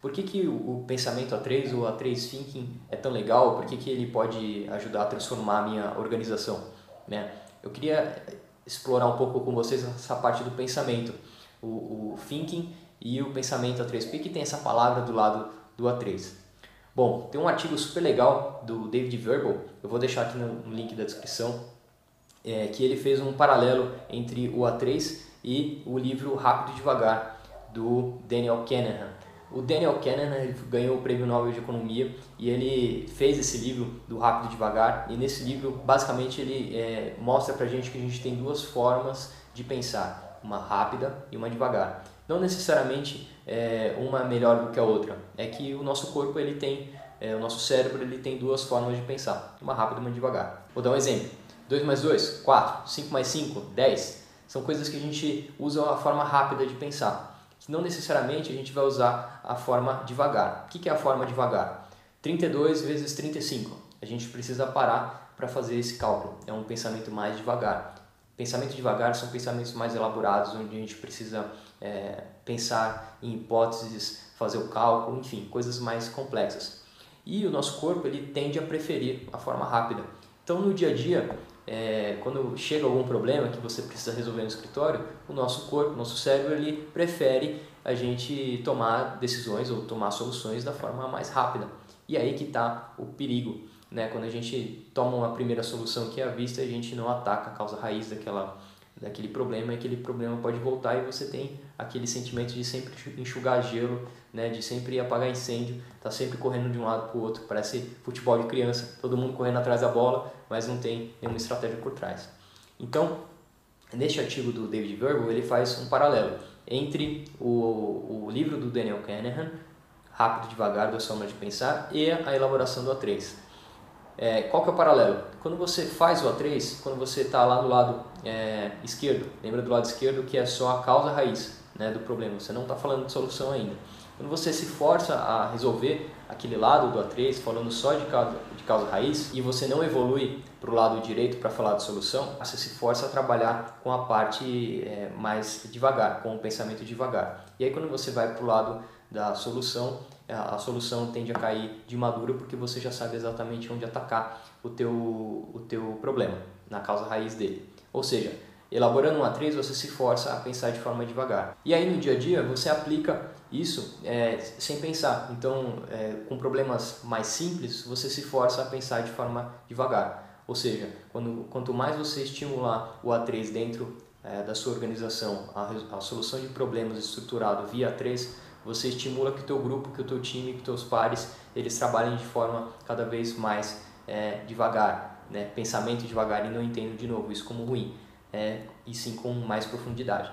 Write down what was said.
Por que, que o, pensamento A3 ou A3 Thinking é tão legal? Por que, que ele pode ajudar a transformar a minha organização? Né? Eu queria explorar um pouco com vocês essa parte do pensamento, o, o Thinking e o pensamento A3. Por que, que tem essa palavra do lado do A3? Bom, tem um artigo super legal do David Verbal, eu vou deixar aqui no, link da descrição, é, que ele fez um paralelo entre o A3 e o livro Rápido e Devagar, do Daniel Kahneman. O Daniel Kahneman ganhou o Prêmio Nobel de Economia e ele fez esse livro do Rápido e Devagar e nesse livro basicamente ele é, mostra pra gente que a gente tem duas formas de pensar, uma rápida e uma devagar. Não necessariamente é, uma melhor do que a outra, é que o nosso corpo ele tem, é, o nosso cérebro ele tem duas formas de pensar, uma rápida e uma devagar. Vou dar um exemplo. 2 mais 2, 4, 5 mais 5, 10. São coisas que a gente usa a forma rápida de pensar não necessariamente a gente vai usar a forma devagar. O que é a forma devagar? 32 vezes 35. A gente precisa parar para fazer esse cálculo. É um pensamento mais devagar. Pensamento devagar são pensamentos mais elaborados, onde a gente precisa é, pensar em hipóteses, fazer o cálculo, enfim, coisas mais complexas. E o nosso corpo ele tende a preferir a forma rápida. Então, no dia a dia, é, quando chega algum problema que você precisa resolver no escritório, o nosso corpo, o nosso cérebro, ele prefere a gente tomar decisões ou tomar soluções da forma mais rápida. E aí que está o perigo, né? Quando a gente toma uma primeira solução que é a vista, a gente não ataca a causa raiz daquela daquele problema, e aquele problema pode voltar e você tem aquele sentimento de sempre enxugar gelo, né, de sempre apagar incêndio, tá sempre correndo de um lado para o outro, parece futebol de criança, todo mundo correndo atrás da bola, mas não tem nenhuma estratégia por trás. Então, neste artigo do David Verbal, ele faz um paralelo entre o, o livro do Daniel Kahneman, Rápido e Devagar, da Soma de Pensar, e a elaboração do A3. É, qual que é o paralelo? Quando você faz o A3, quando você está lá do lado é, esquerdo, lembra do lado esquerdo que é só a causa raiz né, do problema, você não está falando de solução ainda. Quando você se força a resolver aquele lado do A3, falando só de causa, de causa raiz, e você não evolui para o lado direito para falar de solução, você se força a trabalhar com a parte é, mais devagar, com o pensamento devagar. E aí quando você vai para o lado da solução, a solução tende a cair de maduro porque você já sabe exatamente onde atacar o teu, o teu problema, na causa raiz dele. Ou seja, elaborando um A3 você se força a pensar de forma devagar. E aí no dia a dia você aplica isso é, sem pensar. Então, é, com problemas mais simples, você se força a pensar de forma devagar. Ou seja, quando, quanto mais você estimular o A3 dentro é, da sua organização, a, a solução de problemas estruturado via A3, você estimula que o teu grupo, que o teu time, que os teus pares, eles trabalhem de forma cada vez mais é, devagar, né? pensamento devagar e não entendo de novo isso como ruim, é, e sim com mais profundidade.